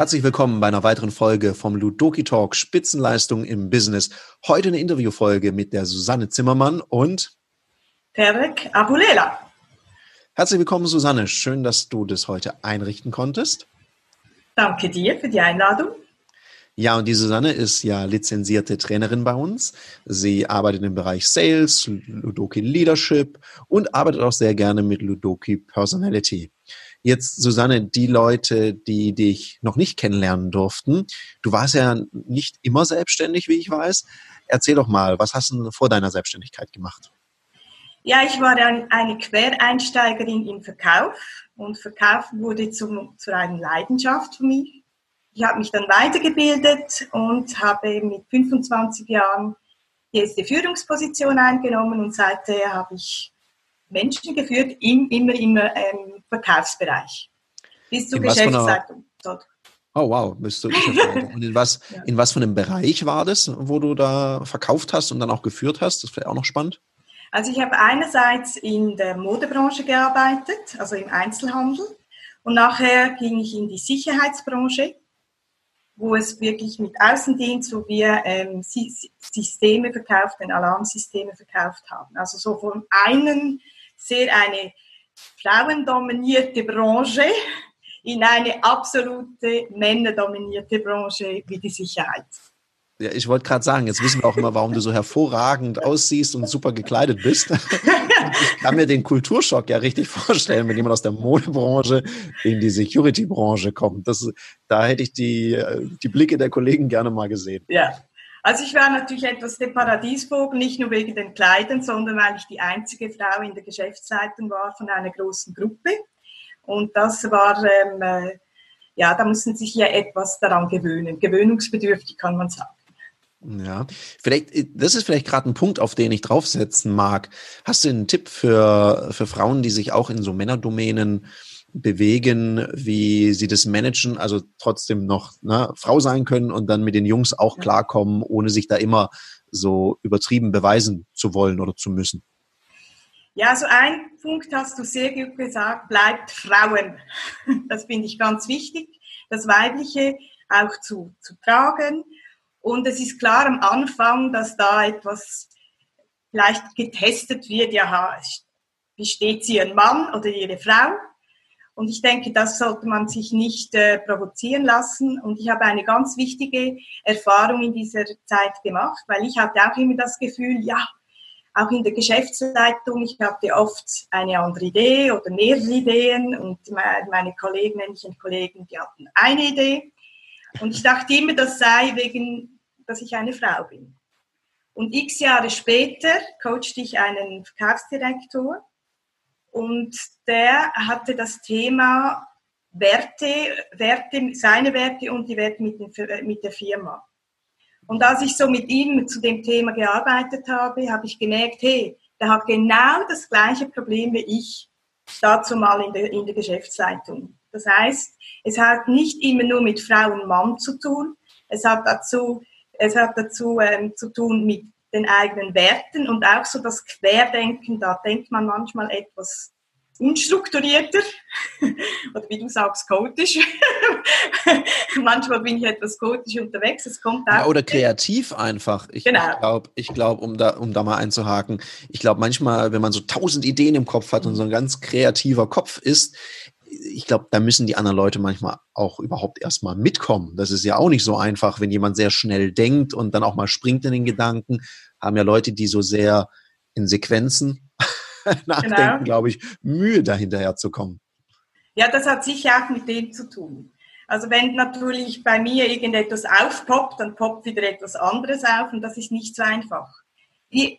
Herzlich willkommen bei einer weiteren Folge vom Ludoki Talk Spitzenleistung im Business. Heute eine Interviewfolge mit der Susanne Zimmermann und Perek Abulela. Herzlich willkommen, Susanne. Schön, dass du das heute einrichten konntest. Danke dir für die Einladung. Ja, und die Susanne ist ja lizenzierte Trainerin bei uns. Sie arbeitet im Bereich Sales, Ludoki Leadership und arbeitet auch sehr gerne mit Ludoki Personality. Jetzt, Susanne, die Leute, die dich noch nicht kennenlernen durften, du warst ja nicht immer selbstständig, wie ich weiß. Erzähl doch mal, was hast du vor deiner Selbstständigkeit gemacht? Ja, ich war eine Quereinsteigerin im Verkauf und Verkauf wurde zum, zu einer Leidenschaft für mich. Ich habe mich dann weitergebildet und habe mit 25 Jahren die erste Führungsposition eingenommen und seither habe ich Menschen geführt, im, immer im ähm, Verkaufsbereich. Bis zur Geschäftsleitung. Oh wow, bist du. Und in was, ja. in was für einem Bereich war das, wo du da verkauft hast und dann auch geführt hast? Das wäre auch noch spannend. Also ich habe einerseits in der Modebranche gearbeitet, also im Einzelhandel. Und nachher ging ich in die Sicherheitsbranche, wo es wirklich mit Außendienst, wo wir ähm, Systeme verkauft, Alarmsysteme verkauft haben. Also so von einem sehr eine frauendominierte Branche in eine absolute männerdominierte Branche wie die Sicherheit. Ja, ich wollte gerade sagen, jetzt wissen wir auch immer, warum du so hervorragend aussiehst und super gekleidet bist. Ich kann mir den Kulturschock ja richtig vorstellen, wenn jemand aus der Modebranche in die Security-Branche kommt. Das, da hätte ich die, die Blicke der Kollegen gerne mal gesehen. Ja, also ich war natürlich etwas der Paradiesvogel, nicht nur wegen den Kleidern, sondern weil ich die einzige Frau in der Geschäftsleitung war von einer großen Gruppe. Und das war, ähm, äh, ja, da müssen sich ja etwas daran gewöhnen. Gewöhnungsbedürftig kann man sagen. Ja, vielleicht, das ist vielleicht gerade ein Punkt, auf den ich draufsetzen mag. Hast du einen Tipp für, für Frauen, die sich auch in so Männerdomänen bewegen, wie sie das managen, also trotzdem noch ne, Frau sein können und dann mit den Jungs auch klarkommen, ohne sich da immer so übertrieben beweisen zu wollen oder zu müssen? Ja, also ein Punkt hast du sehr gut gesagt, bleibt Frauen. Das finde ich ganz wichtig, das Weibliche auch zu, zu tragen. Und es ist klar am Anfang, dass da etwas vielleicht getestet wird, ja, besteht sie ein Mann oder ihre Frau? Und ich denke, das sollte man sich nicht äh, provozieren lassen. Und ich habe eine ganz wichtige Erfahrung in dieser Zeit gemacht, weil ich hatte auch immer das Gefühl, ja, auch in der Geschäftsleitung, ich hatte oft eine andere Idee oder mehrere Ideen und meine Kollegen, männlichen Kollegen, die hatten eine Idee. Und ich dachte immer, das sei wegen, dass ich eine Frau bin. Und x Jahre später coachte ich einen Verkaufsdirektor und der hatte das Thema Werte, Werte, seine Werte und die Werte mit, den, mit der Firma. Und als ich so mit ihm zu dem Thema gearbeitet habe, habe ich gemerkt, hey, der hat genau das gleiche Problem wie ich dazu mal in der, in der Geschäftsleitung. Das heißt, es hat nicht immer nur mit Frau und Mann zu tun, es hat dazu, es hat dazu ähm, zu tun mit den eigenen Werten und auch so das Querdenken, da denkt man manchmal etwas unstrukturierter oder wie du sagst, chaotisch. Manchmal bin ich etwas chaotisch unterwegs. Es kommt auch ja, oder kreativ einfach. Ich genau. glaube, ich glaub, um, da, um da mal einzuhaken, ich glaube manchmal, wenn man so tausend Ideen im Kopf hat und so ein ganz kreativer Kopf ist, ich glaube, da müssen die anderen Leute manchmal auch überhaupt erstmal mitkommen. Das ist ja auch nicht so einfach, wenn jemand sehr schnell denkt und dann auch mal springt in den Gedanken. Haben ja Leute, die so sehr in Sequenzen nachdenken, genau. glaube ich, Mühe dahinterher zu kommen. Ja, das hat sicher auch mit dem zu tun. Also wenn natürlich bei mir irgendetwas aufpoppt, dann poppt wieder etwas anderes auf und das ist nicht so einfach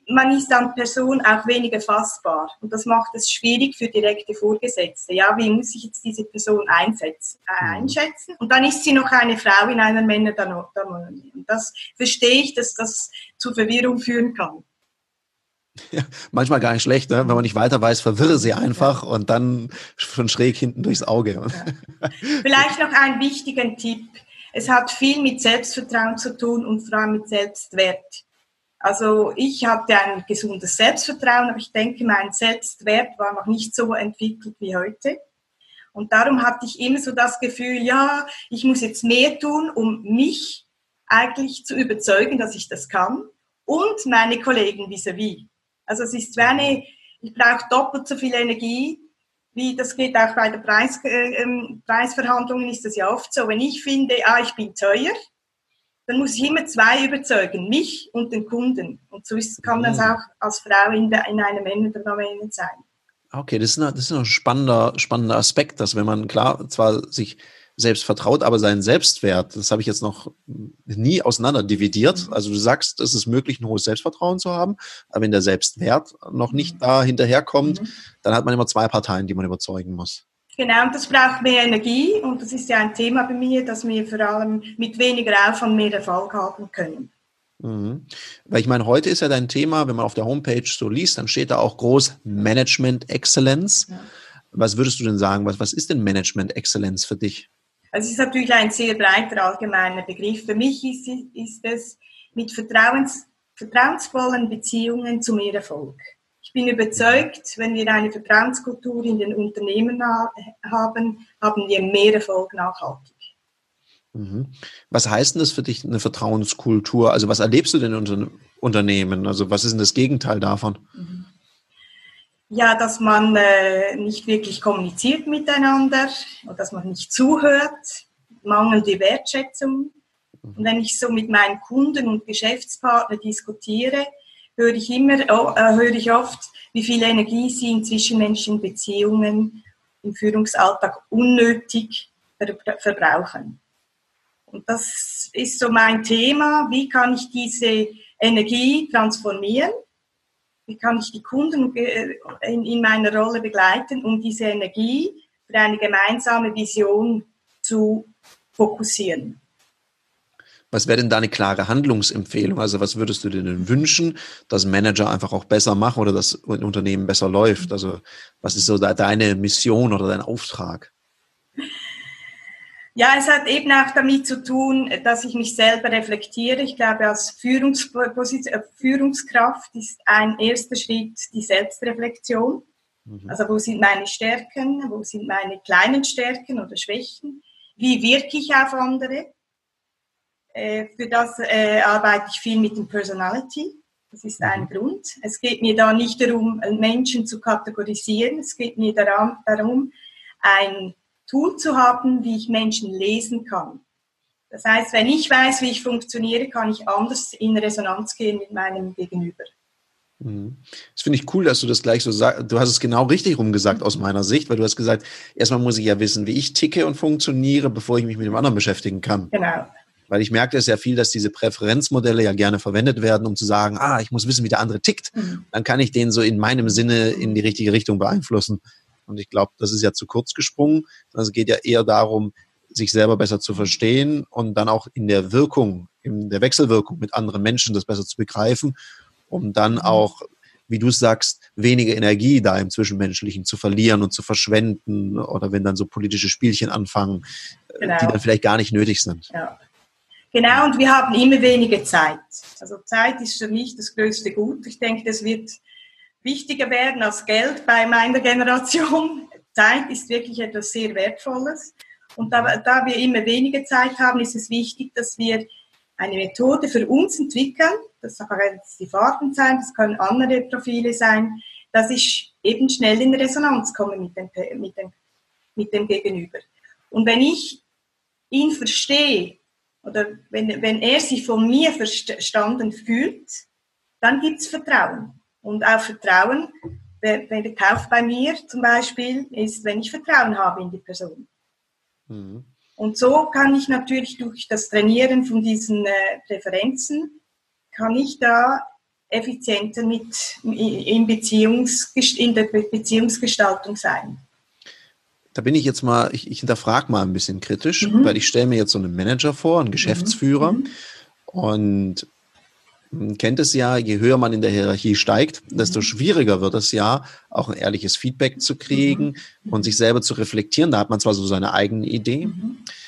man ist dann Person auch weniger fassbar und das macht es schwierig für direkte Vorgesetzte. Ja, wie muss ich jetzt diese Person einsetzen, äh, mhm. einschätzen? Und dann ist sie noch eine Frau in einer Männerdomäne. Und das verstehe ich, dass das zu Verwirrung führen kann. Ja, manchmal gar nicht schlecht, ne? wenn man nicht weiter weiß, verwirre sie einfach ja. und dann von schräg hinten durchs Auge. Ja. Vielleicht noch einen wichtigen Tipp. Es hat viel mit Selbstvertrauen zu tun und vor allem mit Selbstwert. Also ich hatte ein gesundes Selbstvertrauen, aber ich denke, mein Selbstwert war noch nicht so entwickelt wie heute. Und darum hatte ich immer so das Gefühl, ja, ich muss jetzt mehr tun, um mich eigentlich zu überzeugen, dass ich das kann und meine Kollegen vis-à-vis. -vis. Also es ist wie eine, ich brauche doppelt so viel Energie, wie das geht auch bei den Preis, äh, ähm, Preisverhandlungen ist das ja oft so. Wenn ich finde, ah, ich bin teuer, dann muss ich immer zwei überzeugen, mich und den Kunden. Und so ist, kann das mhm. auch als Frau in, der, in einem Männerdomain sein. Okay, das ist, ein, das ist ein spannender, spannender Aspekt, dass wenn man klar zwar sich selbst vertraut, aber seinen Selbstwert, das habe ich jetzt noch nie auseinander dividiert. Mhm. Also du sagst, es ist möglich, ein hohes Selbstvertrauen zu haben, aber wenn der Selbstwert noch nicht mhm. da hinterherkommt, dann hat man immer zwei Parteien, die man überzeugen muss. Genau, und das braucht mehr Energie und das ist ja ein Thema bei mir, dass wir vor allem mit weniger Aufwand mehr Erfolg haben können. Mhm. Weil ich meine, heute ist ja dein Thema, wenn man auf der Homepage so liest, dann steht da auch groß Management Excellence. Ja. Was würdest du denn sagen? Was, was ist denn Management Excellence für dich? Also es ist natürlich ein sehr breiter allgemeiner Begriff. Für mich ist, ist es mit Vertrauens, vertrauensvollen Beziehungen zu mehr Erfolg. Ich bin überzeugt, wenn wir eine Vertrauenskultur in den Unternehmen haben, haben wir mehr Erfolg nachhaltig. Mhm. Was heißt denn das für dich, eine Vertrauenskultur? Also was erlebst du denn in Unternehmen? Also was ist denn das Gegenteil davon? Mhm. Ja, dass man äh, nicht wirklich kommuniziert miteinander und dass man nicht zuhört, mangelnde Wertschätzung. Mhm. Und wenn ich so mit meinen Kunden und Geschäftspartnern diskutiere, höre ich immer, oh, äh, höre ich oft, wie viel Energie sie in zwischenmenschlichen Beziehungen im Führungsalltag unnötig verbrauchen. Und das ist so mein Thema. Wie kann ich diese Energie transformieren? Wie kann ich die Kunden äh, in meiner Rolle begleiten, um diese Energie für eine gemeinsame Vision zu fokussieren? Was wäre denn da eine klare Handlungsempfehlung? Also was würdest du dir denn wünschen, dass Manager einfach auch besser machen oder dass ein Unternehmen besser läuft? Also was ist so deine Mission oder dein Auftrag? Ja, es hat eben auch damit zu tun, dass ich mich selber reflektiere. Ich glaube, als äh, Führungskraft ist ein erster Schritt die Selbstreflexion. Mhm. Also wo sind meine Stärken, wo sind meine kleinen Stärken oder Schwächen? Wie wirke ich auf andere? Äh, für das äh, arbeite ich viel mit dem Personality. Das ist ein mhm. Grund. Es geht mir da nicht darum, Menschen zu kategorisieren. Es geht mir darum, darum ein Tool zu haben, wie ich Menschen lesen kann. Das heißt, wenn ich weiß, wie ich funktioniere, kann ich anders in Resonanz gehen mit meinem Gegenüber. Mhm. Das finde ich cool, dass du das gleich so sagst. Du hast es genau richtig rumgesagt aus meiner Sicht, weil du hast gesagt, erstmal muss ich ja wissen, wie ich ticke und funktioniere, bevor ich mich mit dem anderen beschäftigen kann. Genau. Weil ich merke es ja viel, dass diese Präferenzmodelle ja gerne verwendet werden, um zu sagen, ah, ich muss wissen, wie der andere tickt. Mhm. Dann kann ich den so in meinem Sinne in die richtige Richtung beeinflussen. Und ich glaube, das ist ja zu kurz gesprungen. Also es geht ja eher darum, sich selber besser zu verstehen und dann auch in der Wirkung, in der Wechselwirkung mit anderen Menschen das besser zu begreifen, um dann mhm. auch, wie du sagst, weniger Energie da im Zwischenmenschlichen zu verlieren und zu verschwenden oder wenn dann so politische Spielchen anfangen, genau. die dann vielleicht gar nicht nötig sind. Ja. Genau, und wir haben immer weniger Zeit. Also Zeit ist für mich das größte Gut. Ich denke, das wird wichtiger werden als Geld bei meiner Generation. Zeit ist wirklich etwas sehr Wertvolles. Und da, da wir immer weniger Zeit haben, ist es wichtig, dass wir eine Methode für uns entwickeln. Das kann jetzt die Farben sein, das können andere Profile sein, dass ich eben schnell in Resonanz komme mit dem, mit dem, mit dem Gegenüber. Und wenn ich ihn verstehe, oder wenn, wenn er sich von mir verstanden fühlt, dann gibt es Vertrauen. Und auch Vertrauen, wenn der Kauf bei mir zum Beispiel ist, wenn ich Vertrauen habe in die Person. Mhm. Und so kann ich natürlich durch das Trainieren von diesen äh, Präferenzen, kann ich da effizienter mit in, Beziehungs, in der Beziehungsgestaltung sein. Da bin ich jetzt mal, ich, ich hinterfrage mal ein bisschen kritisch, mhm. weil ich stelle mir jetzt so einen Manager vor, einen Geschäftsführer. Mhm. Und man kennt es ja, je höher man in der Hierarchie steigt, desto mhm. schwieriger wird es ja, auch ein ehrliches Feedback zu kriegen mhm. und sich selber zu reflektieren. Da hat man zwar so seine eigene Idee.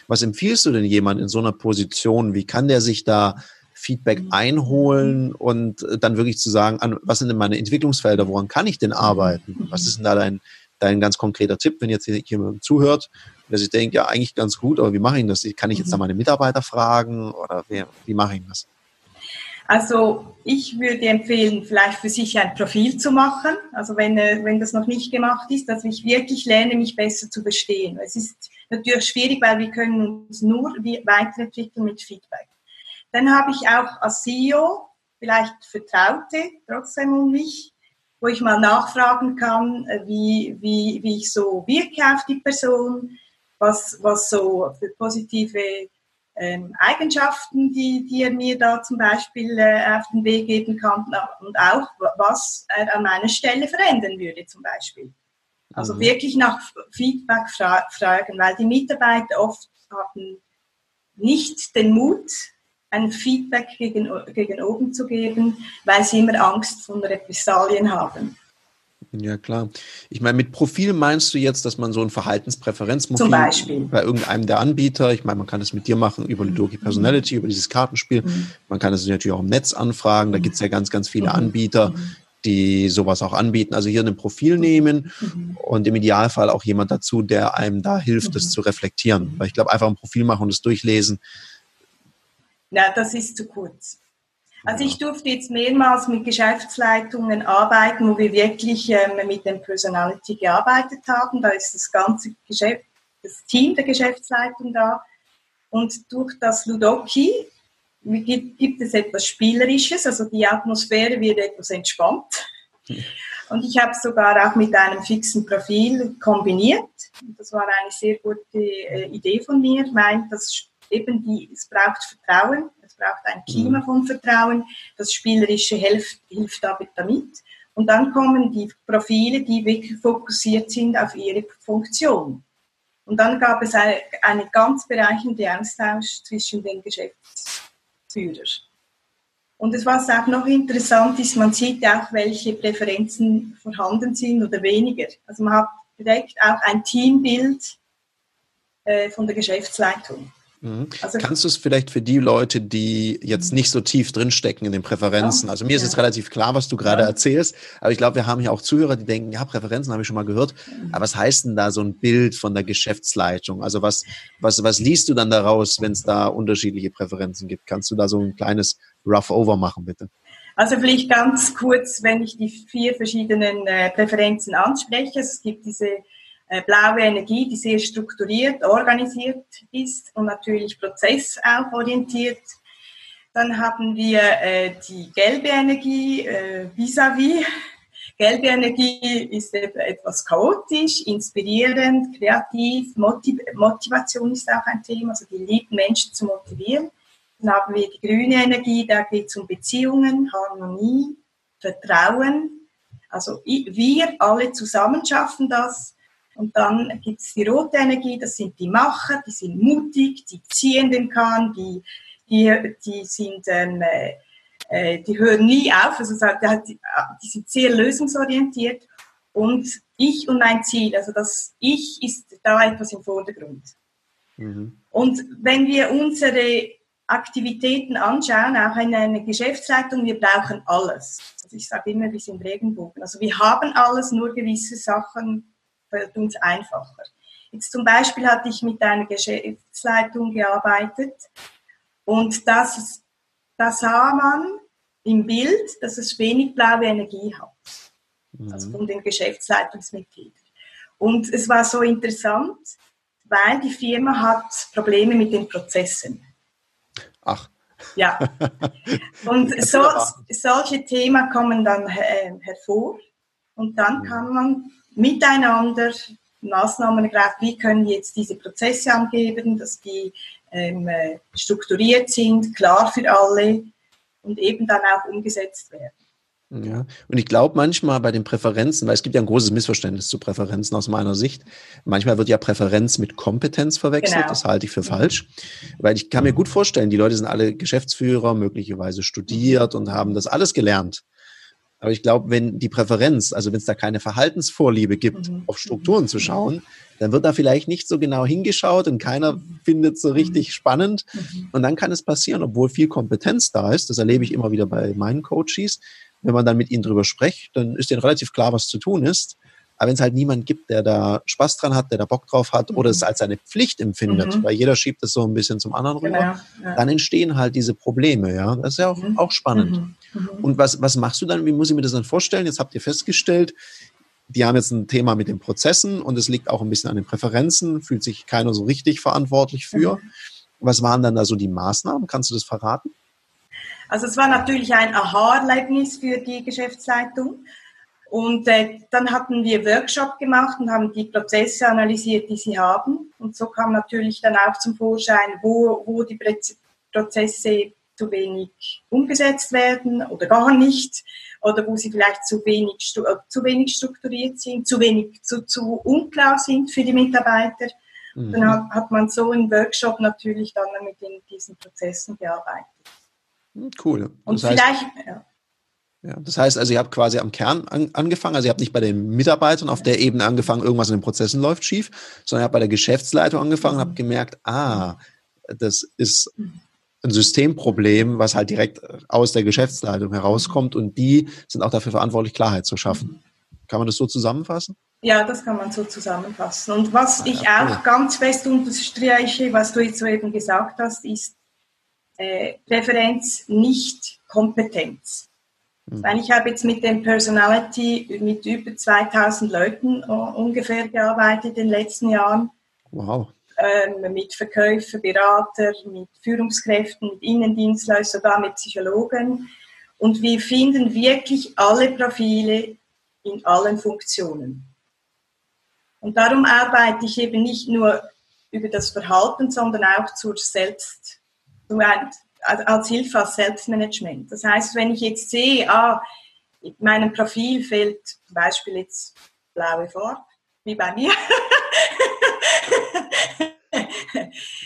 Was empfiehlst du denn jemand in so einer Position? Wie kann der sich da Feedback mhm. einholen und äh, dann wirklich zu sagen, an, was sind denn meine Entwicklungsfelder, woran kann ich denn mhm. arbeiten? Was ist denn da dein, dein ganz konkreter Tipp, wenn jetzt jemand zuhört, dass ich denke, ja, eigentlich ganz gut, aber wie mache ich das? Kann ich jetzt da meine Mitarbeiter fragen oder wie, wie mache ich das? Also ich würde empfehlen, vielleicht für sich ein Profil zu machen. Also wenn, äh, wenn das noch nicht gemacht ist, dass ich wirklich lerne, mich besser zu verstehen. Es ist natürlich schwierig, weil wir können uns nur weiterentwickeln mit Feedback. Dann habe ich auch als CEO vielleicht Vertraute trotzdem um mich, wo ich mal nachfragen kann, äh, wie, wie, wie ich so wirke auf die Person, was, was so für positive ähm, Eigenschaften, die, die er mir da zum Beispiel äh, auf den Weg geben kann und auch, was er an meiner Stelle verändern würde zum Beispiel. Also mhm. wirklich nach Feedback fra fragen, weil die Mitarbeiter oft haben nicht den Mut, ein Feedback gegen, gegen oben zu geben, weil sie immer Angst von Repressalien haben. Ja, klar. Ich meine, mit Profil meinst du jetzt, dass man so ein Verhaltenspräferenzprofil bei irgendeinem der Anbieter, ich meine, man kann es mit dir machen über Ludoki mhm. Personality, über dieses Kartenspiel. Mhm. Man kann es natürlich auch im Netz anfragen. Da gibt es ja ganz, ganz viele mhm. Anbieter, mhm. die sowas auch anbieten. Also hier ein Profil nehmen mhm. und im Idealfall auch jemand dazu, der einem da hilft, das zu reflektieren. Weil ich glaube, einfach ein Profil machen und es durchlesen, ja, das ist zu kurz. Also ich durfte jetzt mehrmals mit Geschäftsleitungen arbeiten, wo wir wirklich ähm, mit dem Personality gearbeitet haben. Da ist das ganze Geschäft, das Team der Geschäftsleitung da. Und durch das Ludoki gibt, gibt es etwas Spielerisches, also die Atmosphäre wird etwas entspannt. Und ich habe sogar auch mit einem fixen Profil kombiniert. Das war eine sehr gute äh, Idee von mir, weil das eben die, es braucht Vertrauen, es braucht ein Klima mhm. von Vertrauen, das Spielerische hilft, hilft damit. Und dann kommen die Profile, die wirklich fokussiert sind auf ihre Funktion. Und dann gab es eine, eine ganz bereichende Austausch zwischen den Geschäftsführern. Und es, was auch noch interessant ist, man sieht auch, welche Präferenzen vorhanden sind oder weniger. Also man hat direkt auch ein Teambild äh, von der Geschäftsleitung. Mhm. Also, Kannst du es vielleicht für die Leute, die jetzt nicht so tief drinstecken in den Präferenzen, also mir ist es relativ klar, was du gerade ja. erzählst, aber ich glaube, wir haben hier auch Zuhörer, die denken, ja, Präferenzen habe ich schon mal gehört, mhm. aber was heißt denn da so ein Bild von der Geschäftsleitung? Also was, was, was liest du dann daraus, wenn es da unterschiedliche Präferenzen gibt? Kannst du da so ein kleines Rough Over machen, bitte? Also vielleicht ganz kurz, wenn ich die vier verschiedenen äh, Präferenzen anspreche. Es gibt diese blaue Energie, die sehr strukturiert, organisiert ist und natürlich Prozess auch orientiert. Dann haben wir äh, die gelbe Energie äh, vis-à-vis. -vis. Gelbe Energie ist etwas chaotisch, inspirierend, kreativ. Motiv Motivation ist auch ein Thema, also die lieben Menschen zu motivieren. Dann haben wir die grüne Energie, da geht es um Beziehungen, Harmonie, Vertrauen. Also wir alle zusammen schaffen das. Und dann gibt es die rote Energie, das sind die Macher, die sind mutig, die ziehen den Kahn, die, die, die sind, ähm, äh, die hören nie auf, also die, die sind sehr lösungsorientiert. Und ich und mein Ziel, also das Ich ist da etwas im Vordergrund. Mhm. Und wenn wir unsere Aktivitäten anschauen, auch in einer Geschäftsleitung, wir brauchen alles. Also ich sage immer, wir sind Regenbogen. Also wir haben alles, nur gewisse Sachen fällt uns einfacher. Jetzt zum Beispiel hatte ich mit einer Geschäftsleitung gearbeitet und das, das sah man im Bild, dass es wenig blaue Energie hat. Mhm. Also von den Geschäftsleitungsmitgliedern. Und es war so interessant, weil die Firma hat Probleme mit den Prozessen. Ach. Ja. Und so, solche Themen kommen dann äh, hervor. Und dann mhm. kann man miteinander Maßnahmen ergreift, wie können jetzt diese Prozesse angeben, dass die ähm, äh, strukturiert sind, klar für alle und eben dann auch umgesetzt werden. Ja, und ich glaube manchmal bei den Präferenzen, weil es gibt ja ein großes Missverständnis zu Präferenzen aus meiner Sicht. Manchmal wird ja Präferenz mit Kompetenz verwechselt. Genau. Das halte ich für falsch. Weil ich kann mir gut vorstellen, die Leute sind alle Geschäftsführer, möglicherweise studiert und haben das alles gelernt. Aber ich glaube, wenn die Präferenz, also wenn es da keine Verhaltensvorliebe gibt, mhm. auf Strukturen zu schauen, dann wird da vielleicht nicht so genau hingeschaut und keiner mhm. findet so richtig mhm. spannend. Mhm. Und dann kann es passieren, obwohl viel Kompetenz da ist, das erlebe ich immer wieder bei meinen Coaches, wenn man dann mit ihnen drüber spricht, dann ist denen relativ klar, was zu tun ist. Aber wenn es halt niemand gibt, der da Spaß dran hat, der da Bock drauf hat mhm. oder es als seine Pflicht empfindet, mhm. weil jeder schiebt es so ein bisschen zum anderen rüber, genau, ja. dann entstehen halt diese Probleme, ja. Das ist ja auch, mhm. auch spannend. Mhm. Mhm. Und was, was machst du dann? Wie muss ich mir das dann vorstellen? Jetzt habt ihr festgestellt, die haben jetzt ein Thema mit den Prozessen und es liegt auch ein bisschen an den Präferenzen, fühlt sich keiner so richtig verantwortlich für. Mhm. Was waren dann da so die Maßnahmen? Kannst du das verraten? Also es war natürlich ein Aha-Erlebnis für die Geschäftsleitung. Und äh, dann hatten wir Workshop gemacht und haben die Prozesse analysiert, die sie haben. Und so kam natürlich dann auch zum Vorschein, wo, wo die Prozesse zu wenig umgesetzt werden oder gar nicht oder wo sie vielleicht zu wenig, äh, zu wenig strukturiert sind, zu wenig, zu, zu unklar sind für die Mitarbeiter. Mhm. Dann hat, hat, man so im Workshop natürlich dann mit in diesen Prozessen gearbeitet. Cool. Und das vielleicht, heißt, ja. Ja, das heißt also, ihr habt quasi am Kern an, angefangen, also ihr habt nicht bei den Mitarbeitern auf der Ebene angefangen, irgendwas in den Prozessen läuft schief, sondern ihr habt bei der Geschäftsleitung angefangen und habt gemerkt, ah, das ist mhm ein Systemproblem, was halt direkt aus der Geschäftsleitung herauskommt und die sind auch dafür verantwortlich, Klarheit zu schaffen. Kann man das so zusammenfassen? Ja, das kann man so zusammenfassen. Und was ah, ich ja, auch ganz fest unterstreiche, was du jetzt soeben gesagt hast, ist äh, Präferenz, nicht Kompetenz. Mhm. Ich habe jetzt mit dem Personality mit über 2000 Leuten ungefähr gearbeitet in den letzten Jahren. Wow ähm, mit Verkäufer, Berater, mit Führungskräften, mit Innendienstleistern, sogar mit Psychologen. Und wir finden wirklich alle Profile in allen Funktionen. Und darum arbeite ich eben nicht nur über das Verhalten, sondern auch zur Selbst, als Hilfe als Selbstmanagement. Das heißt, wenn ich jetzt sehe, ah, in meinem Profil fehlt zum Beispiel jetzt blaue Farbe, wie bei mir,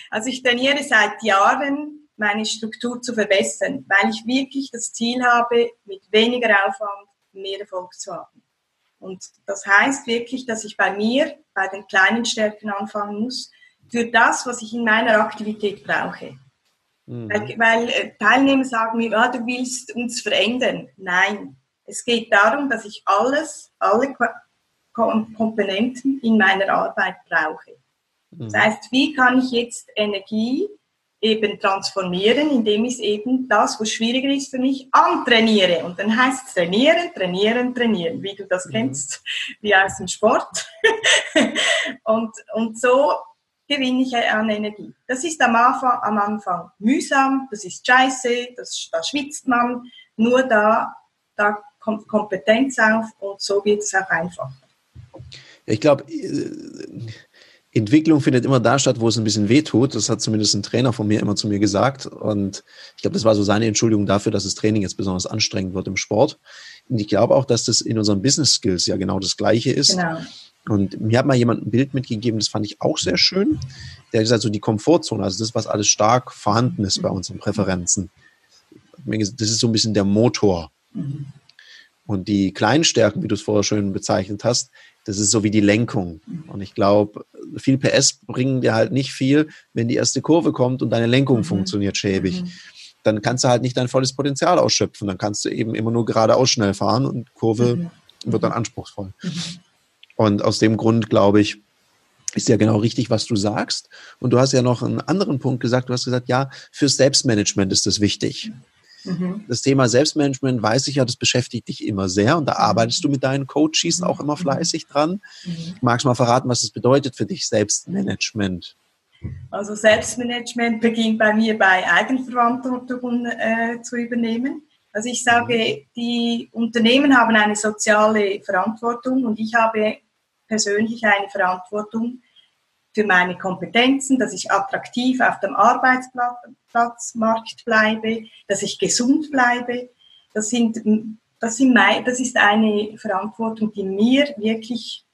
Also ich trainiere seit Jahren, meine Struktur zu verbessern, weil ich wirklich das Ziel habe, mit weniger Aufwand mehr Erfolg zu haben. Und das heißt wirklich, dass ich bei mir, bei den kleinen Stärken anfangen muss, für das, was ich in meiner Aktivität brauche. Mhm. Weil, weil, äh, Teilnehmer sagen mir, ah, du willst uns verändern. Nein, es geht darum, dass ich alles, alle Komponenten in meiner Arbeit brauche. Das mhm. heißt, wie kann ich jetzt Energie eben transformieren, indem ich eben das, was schwieriger ist für mich, antrainiere. Und dann heißt es trainieren, trainieren, trainieren, wie du das mhm. kennst, wie aus dem Sport. und, und so gewinne ich an Energie. Das ist am Anfang, am Anfang mühsam, das ist scheiße, das, da schwitzt man, nur da, da kommt Kompetenz auf und so wird es auch einfacher. Ich glaube, Entwicklung findet immer da statt, wo es ein bisschen weh tut. Das hat zumindest ein Trainer von mir immer zu mir gesagt. Und ich glaube, das war so seine Entschuldigung dafür, dass das Training jetzt besonders anstrengend wird im Sport. Und ich glaube auch, dass das in unseren Business Skills ja genau das Gleiche ist. Genau. Und mir hat mal jemand ein Bild mitgegeben, das fand ich auch sehr schön. Der hat gesagt, so die Komfortzone, also das, was alles stark vorhanden ist bei unseren Präferenzen. Das ist so ein bisschen der Motor. Und die kleinen Stärken, wie du es vorher schön bezeichnet hast, das ist so wie die Lenkung. Und ich glaube, viel PS bringen dir halt nicht viel, wenn die erste Kurve kommt und deine Lenkung mhm. funktioniert schäbig. Mhm. Dann kannst du halt nicht dein volles Potenzial ausschöpfen. Dann kannst du eben immer nur geradeaus schnell fahren und Kurve mhm. wird dann anspruchsvoll. Und aus dem Grund glaube ich, ist ja genau richtig, was du sagst. Und du hast ja noch einen anderen Punkt gesagt. Du hast gesagt, ja, fürs Selbstmanagement ist das wichtig. Mhm. Das Thema Selbstmanagement weiß ich ja, das beschäftigt dich immer sehr und da mhm. arbeitest du mit deinen Coaches auch immer mhm. fleißig dran. Mhm. Magst du mal verraten, was es bedeutet für dich, Selbstmanagement? Also Selbstmanagement beginnt bei mir bei Eigenverantwortung äh, zu übernehmen. Also ich sage, die Unternehmen haben eine soziale Verantwortung und ich habe persönlich eine Verantwortung für meine Kompetenzen, dass ich attraktiv auf dem Arbeitsplatzmarkt bleibe, dass ich gesund bleibe. Das, sind, das, sind mein, das ist eine Verantwortung, die mir wirklich,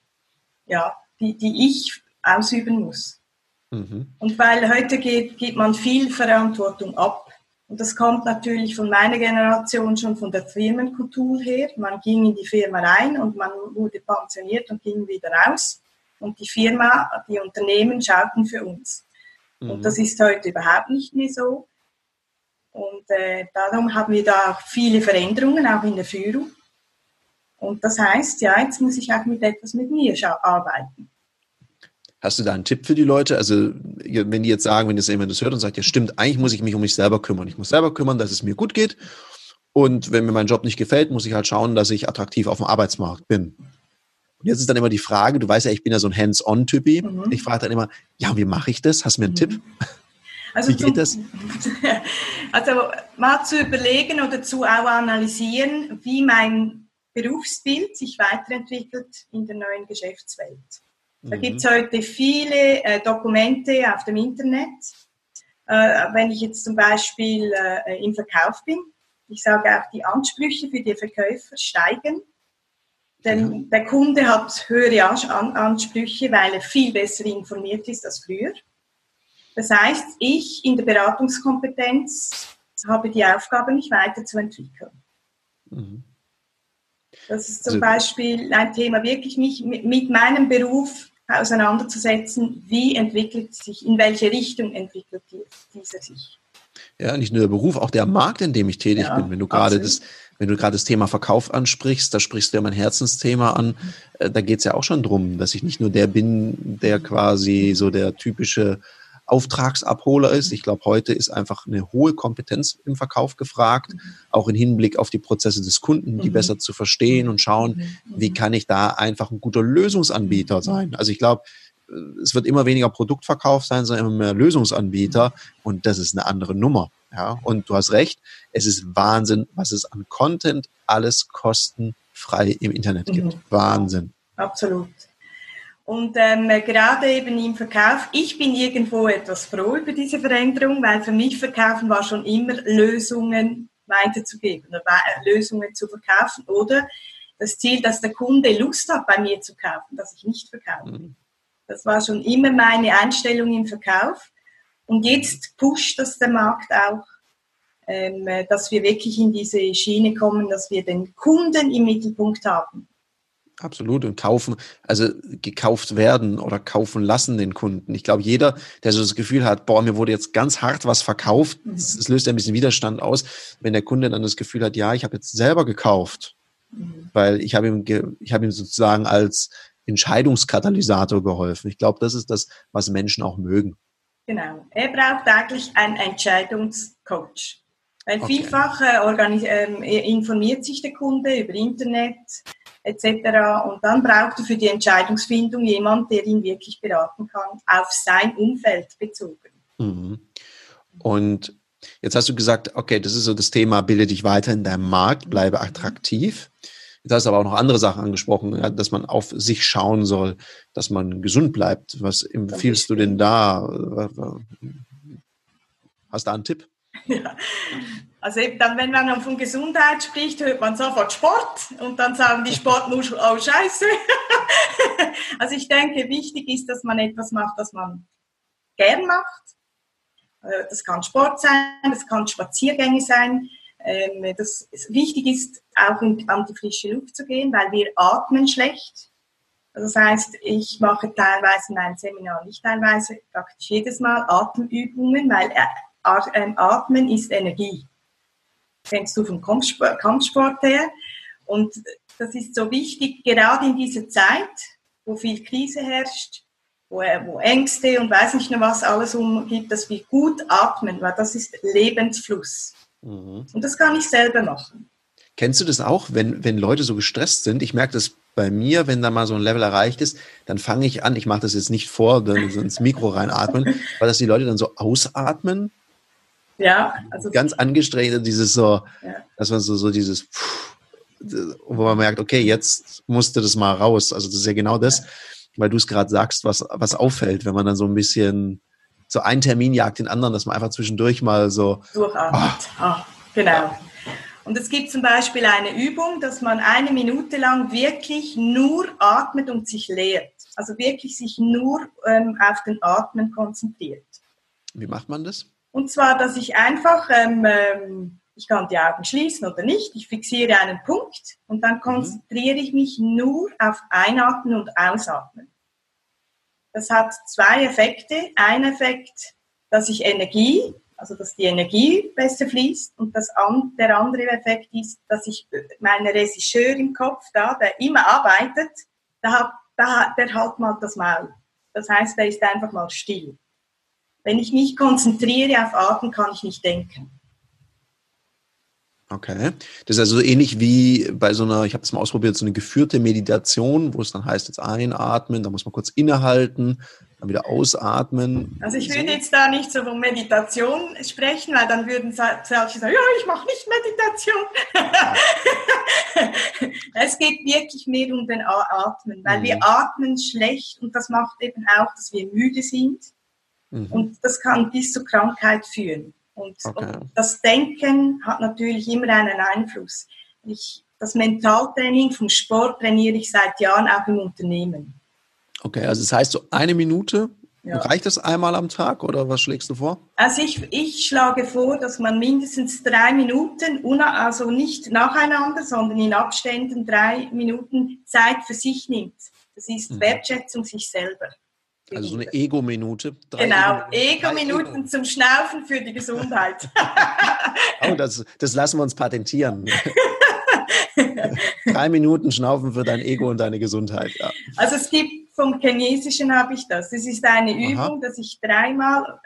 ja, die, die ich ausüben muss. Mhm. Und weil heute geht, gibt man viel Verantwortung ab. Und das kommt natürlich von meiner Generation schon von der Firmenkultur her. Man ging in die Firma rein und man wurde pensioniert und ging wieder raus. Und die Firma, die Unternehmen schauten für uns. Mhm. Und das ist heute überhaupt nicht mehr so. Und äh, darum haben wir da auch viele Veränderungen, auch in der Führung. Und das heißt, ja, jetzt muss ich auch mit etwas mit mir arbeiten. Hast du da einen Tipp für die Leute? Also, wenn die jetzt sagen, wenn jetzt jemand das hört und sagt, ja, stimmt, eigentlich muss ich mich um mich selber kümmern. Ich muss selber kümmern, dass es mir gut geht. Und wenn mir mein Job nicht gefällt, muss ich halt schauen, dass ich attraktiv auf dem Arbeitsmarkt bin. Und jetzt ist dann immer die Frage, du weißt ja, ich bin ja so ein Hands-on-Typi. Mhm. Ich frage dann immer, ja, wie mache ich das? Hast du mir einen mhm. Tipp? Also wie geht das? Also mal zu überlegen oder zu auch analysieren, wie mein Berufsbild sich weiterentwickelt in der neuen Geschäftswelt. Da mhm. gibt es heute viele äh, Dokumente auf dem Internet. Äh, wenn ich jetzt zum Beispiel äh, im Verkauf bin, ich sage auch, die Ansprüche für die Verkäufer steigen. Denn ja. der Kunde hat höhere Ansprüche, weil er viel besser informiert ist als früher. Das heißt, ich in der Beratungskompetenz habe die Aufgabe, mich weiterzuentwickeln. Mhm. Das ist zum also, Beispiel ein Thema, wirklich mich mit meinem Beruf auseinanderzusetzen, wie entwickelt sich, in welche Richtung entwickelt dieser sich. Ja, nicht nur der Beruf, auch der Markt, in dem ich tätig ja, bin. Wenn du gerade das, wenn du gerade das Thema Verkauf ansprichst, da sprichst du ja mein Herzensthema an. Äh, da geht es ja auch schon drum, dass ich nicht nur der bin, der quasi so der typische Auftragsabholer ist. Ich glaube, heute ist einfach eine hohe Kompetenz im Verkauf gefragt, auch im Hinblick auf die Prozesse des Kunden, die mhm. besser zu verstehen und schauen, mhm. wie kann ich da einfach ein guter Lösungsanbieter sein. Also ich glaube, es wird immer weniger Produktverkauf sein, sondern immer mehr Lösungsanbieter und das ist eine andere Nummer. Ja, und du hast recht, es ist Wahnsinn, was es an Content alles kostenfrei im Internet gibt. Mhm. Wahnsinn. Absolut. Und ähm, gerade eben im Verkauf, ich bin irgendwo etwas froh über diese Veränderung, weil für mich Verkaufen war schon immer Lösungen weiterzugeben oder Lösungen zu verkaufen oder das Ziel, dass der Kunde Lust hat, bei mir zu kaufen, dass ich nicht verkaufe. Mhm. Das war schon immer meine Einstellung im Verkauf. Und jetzt pusht das der Markt auch, ähm, dass wir wirklich in diese Schiene kommen, dass wir den Kunden im Mittelpunkt haben. Absolut. Und kaufen, also gekauft werden oder kaufen lassen den Kunden. Ich glaube, jeder, der so das Gefühl hat, boah, mir wurde jetzt ganz hart was verkauft, es mhm. löst ein bisschen Widerstand aus, wenn der Kunde dann das Gefühl hat, ja, ich habe jetzt selber gekauft. Mhm. Weil ich habe ihm, ich habe ihm sozusagen als Entscheidungskatalysator geholfen. Ich glaube, das ist das, was Menschen auch mögen. Genau. Er braucht eigentlich einen Entscheidungscoach. Weil okay. vielfach äh, äh, informiert sich der Kunde über Internet, etc. Und dann braucht er für die Entscheidungsfindung jemand, der ihn wirklich beraten kann, auf sein Umfeld bezogen. Mhm. Und jetzt hast du gesagt, okay, das ist so das Thema, bilde dich weiter in deinem Markt, bleibe attraktiv. Jetzt hast du aber auch noch andere Sachen angesprochen, dass man auf sich schauen soll, dass man gesund bleibt. Was empfiehlst du denn da? Hast du da einen Tipp? Ja. Also eben dann, wenn man von Gesundheit spricht, hört man sofort Sport und dann sagen die Sportmuschel, oh Scheiße. also ich denke, wichtig ist, dass man etwas macht, das man gern macht. Äh, das kann Sport sein, das kann Spaziergänge sein. Ähm, das wichtig ist, auch an die frische Luft zu gehen, weil wir atmen schlecht. Das heißt, ich mache teilweise in meinem Seminar, nicht teilweise, praktisch jedes Mal Atemübungen, weil Atmen ist Energie kennst du vom Kampfsport, Kampfsport her. Und das ist so wichtig, gerade in dieser Zeit, wo viel Krise herrscht, wo, wo Ängste und weiß nicht noch was alles umgibt, dass wir gut atmen, weil das ist Lebensfluss. Mhm. Und das kann ich selber machen. Kennst du das auch, wenn, wenn Leute so gestresst sind? Ich merke das bei mir, wenn da mal so ein Level erreicht ist, dann fange ich an, ich mache das jetzt nicht vor, dann so ins Mikro reinatmen, weil dass die Leute dann so ausatmen ja, also ganz angestrengt, dieses so, ja. dass man so, so dieses, wo man merkt, okay, jetzt musste das mal raus. Also das ist ja genau das, ja. weil du es gerade sagst, was, was auffällt, wenn man dann so ein bisschen so einen Termin jagt den anderen, dass man einfach zwischendurch mal so durchatmet. Oh. Oh, genau. Und es gibt zum Beispiel eine Übung, dass man eine Minute lang wirklich nur atmet und sich leert. Also wirklich sich nur ähm, auf den Atmen konzentriert. Wie macht man das? Und zwar, dass ich einfach, ähm, ähm, ich kann die Augen schließen oder nicht, ich fixiere einen Punkt und dann mhm. konzentriere ich mich nur auf Einatmen und Ausatmen. Das hat zwei Effekte. Ein Effekt, dass ich Energie, also dass die Energie besser fließt und das an, der andere Effekt ist, dass ich meinen Regisseur im Kopf da, der immer arbeitet, da hat, da, der halt mal das Maul. Das heißt, der ist einfach mal still. Wenn ich mich konzentriere auf Atmen, kann ich nicht denken. Okay. Das ist also ähnlich wie bei so einer, ich habe das mal ausprobiert, so eine geführte Meditation, wo es dann heißt, jetzt einatmen, da muss man kurz innehalten, dann wieder ausatmen. Also ich würde jetzt da nicht so von Meditation sprechen, weil dann würden solche sagen, ja, ich mache nicht Meditation. es geht wirklich mehr um den Atmen, weil mhm. wir atmen schlecht und das macht eben auch, dass wir müde sind. Mhm. Und das kann bis zur Krankheit führen. Und, okay. und, das Denken hat natürlich immer einen Einfluss. Ich, das Mentaltraining vom Sport trainiere ich seit Jahren auch im Unternehmen. Okay, also das heißt so eine Minute, ja. reicht das einmal am Tag oder was schlägst du vor? Also ich, ich schlage vor, dass man mindestens drei Minuten, also nicht nacheinander, sondern in Abständen drei Minuten Zeit für sich nimmt. Das ist mhm. Wertschätzung sich selber. Also so eine Ego-Minute. Genau, Ego-Minuten Ego zum Schnaufen für die Gesundheit. oh, das, das lassen wir uns patentieren. Drei Minuten Schnaufen für dein Ego und deine Gesundheit. Ja. Also es gibt vom Chinesischen habe ich das. Es ist eine Übung, Aha. dass ich dreimal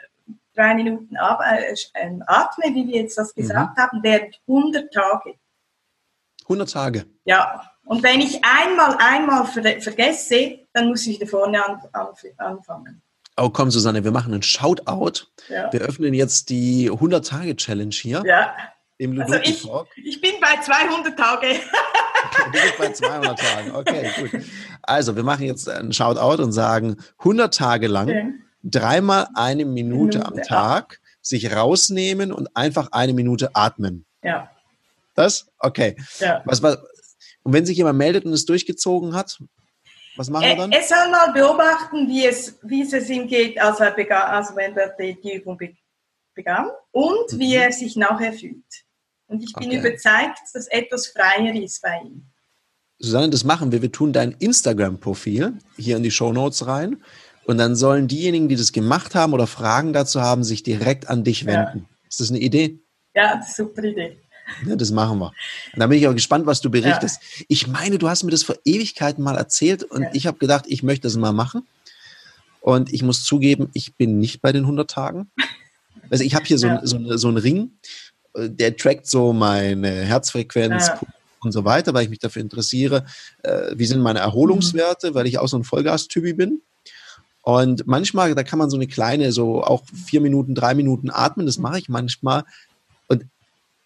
drei Minuten äh, ähm, atme, wie wir jetzt das gesagt mhm. haben, während 100 Tage. 100 Tage? Ja. Und wenn ich einmal, einmal ver vergesse, dann muss ich wieder vorne an, an, anfangen. Oh, komm, Susanne, wir machen einen Shoutout. Ja. Wir öffnen jetzt die 100-Tage-Challenge hier. Ja. Im also ich, ich bin bei 200 Tage. du bist bei 200 Tagen. Okay, gut. Also, wir machen jetzt einen Shoutout und sagen 100 Tage lang, okay. dreimal eine Minute, Minute am Tag, ja. sich rausnehmen und einfach eine Minute atmen. Ja. Das? Okay. Ja. Was, was, und wenn sich jemand meldet und es durchgezogen hat, was machen wir dann? Er soll mal beobachten, wie es, wie es ihm geht, als er begann, also wenn er die, die Übung begann und mhm. wie er sich nachher fühlt. Und ich bin okay. überzeugt, dass etwas freier ist bei ihm. Susanne, das machen wir. Wir tun dein Instagram-Profil hier in die Show Notes rein. Und dann sollen diejenigen, die das gemacht haben oder Fragen dazu haben, sich direkt an dich wenden. Ja. Ist das eine Idee? Ja, das ist eine super Idee. Ja, das machen wir. Und da bin ich auch gespannt, was du berichtest. Ja. Ich meine, du hast mir das vor Ewigkeiten mal erzählt und ja. ich habe gedacht, ich möchte das mal machen. Und ich muss zugeben, ich bin nicht bei den 100 Tagen. Also ich habe hier so, so, so einen Ring der trackt so meine Herzfrequenz ja. und so weiter, weil ich mich dafür interessiere. Äh, wie sind meine Erholungswerte, mhm. weil ich auch so ein Vollgas-Typi bin. Und manchmal, da kann man so eine kleine, so auch vier Minuten, drei Minuten atmen, das mache ich manchmal.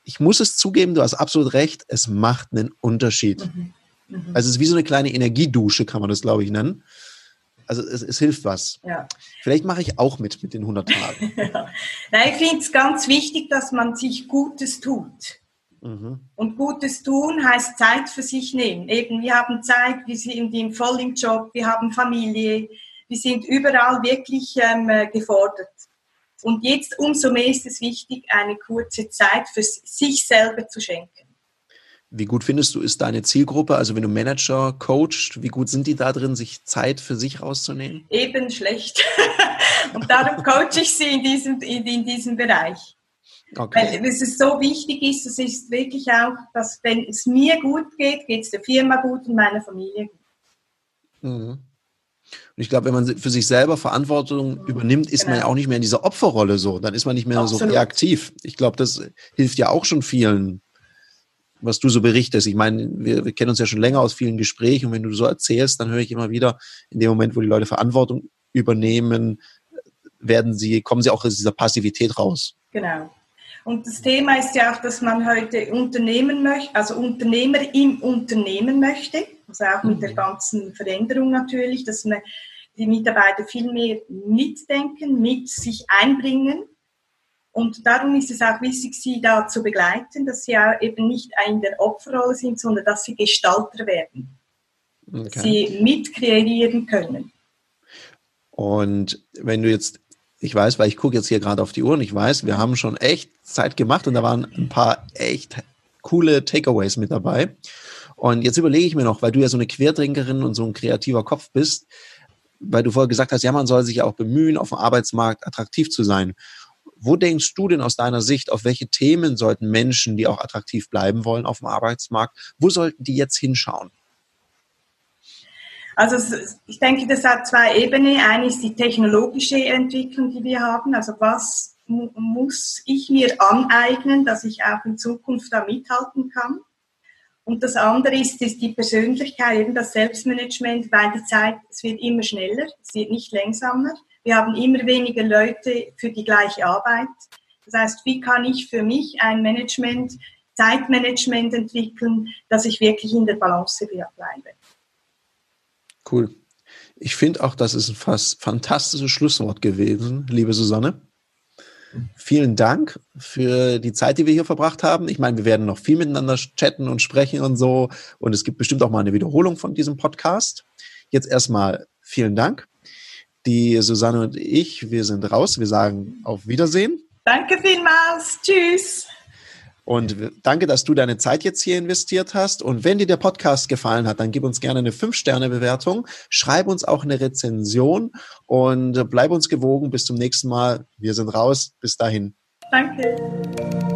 Ich muss es zugeben, du hast absolut recht, es macht einen Unterschied. Mhm. Mhm. Also es ist wie so eine kleine Energiedusche, kann man das, glaube ich, nennen. Also es, es hilft was. Ja. Vielleicht mache ich auch mit mit den 100 Tagen. ja. Nein, ich finde es ganz wichtig, dass man sich Gutes tut. Mhm. Und Gutes tun heißt Zeit für sich nehmen. Eben, wir haben Zeit, wir sind voll im Job, wir haben Familie, wir sind überall wirklich ähm, gefordert. Und jetzt umso mehr ist es wichtig, eine kurze Zeit für sich selber zu schenken. Wie gut findest du, ist deine Zielgruppe? Also wenn du Manager coachst, wie gut sind die da drin, sich Zeit für sich rauszunehmen? Eben schlecht. Und darum coache ich sie in diesem, in, in diesem Bereich. Okay. Weil es so wichtig ist, es ist wirklich auch, dass wenn es mir gut geht, geht es der Firma gut und meiner Familie gut. Mhm. Und ich glaube, wenn man für sich selber Verantwortung übernimmt, ist genau. man ja auch nicht mehr in dieser Opferrolle so. Dann ist man nicht mehr Absolut. so reaktiv. Ich glaube, das hilft ja auch schon vielen was du so berichtest. Ich meine, wir, wir kennen uns ja schon länger aus vielen Gesprächen und wenn du so erzählst, dann höre ich immer wieder, in dem Moment, wo die Leute Verantwortung übernehmen, werden sie, kommen sie auch aus dieser Passivität raus. Genau. Und das Thema ist ja auch, dass man heute Unternehmen möchte, also Unternehmer im Unternehmen möchte, also auch mit der mhm. ganzen Veränderung natürlich, dass man die Mitarbeiter viel mehr mitdenken, mit sich einbringen und darum ist es auch wichtig, sie da zu begleiten, dass sie auch eben nicht in der Opferrolle sind, sondern dass sie Gestalter werden. Okay. Sie mitkreieren können. Und wenn du jetzt Ich weiß, weil ich gucke jetzt hier gerade auf die Uhr und ich weiß, wir haben schon echt Zeit gemacht und da waren ein paar echt coole Takeaways mit dabei. Und jetzt überlege ich mir noch, weil du ja so eine Quertrinkerin und so ein kreativer Kopf bist, weil du vorher gesagt hast, ja, man soll sich ja auch bemühen, auf dem Arbeitsmarkt attraktiv zu sein. Wo denkst du denn aus deiner Sicht, auf welche Themen sollten Menschen, die auch attraktiv bleiben wollen auf dem Arbeitsmarkt, wo sollten die jetzt hinschauen? Also ich denke, das hat zwei Ebenen. Eine ist die technologische Entwicklung, die wir haben. Also was muss ich mir aneignen, dass ich auch in Zukunft da mithalten kann? Und das andere ist, ist die Persönlichkeit, eben das Selbstmanagement, weil die Zeit, es wird immer schneller, es wird nicht langsamer. Wir haben immer weniger Leute für die gleiche Arbeit. Das heißt, wie kann ich für mich ein Management, Zeitmanagement entwickeln, dass ich wirklich in der Balance bleibe? Cool. Ich finde auch, das ist ein fast fantastisches Schlusswort gewesen, liebe Susanne. Vielen Dank für die Zeit, die wir hier verbracht haben. Ich meine, wir werden noch viel miteinander chatten und sprechen und so. Und es gibt bestimmt auch mal eine Wiederholung von diesem Podcast. Jetzt erstmal vielen Dank. Die Susanne und ich, wir sind raus. Wir sagen auf Wiedersehen. Danke vielmals. Tschüss. Und danke, dass du deine Zeit jetzt hier investiert hast. Und wenn dir der Podcast gefallen hat, dann gib uns gerne eine 5-Sterne-Bewertung. Schreib uns auch eine Rezension und bleib uns gewogen. Bis zum nächsten Mal. Wir sind raus. Bis dahin. Danke.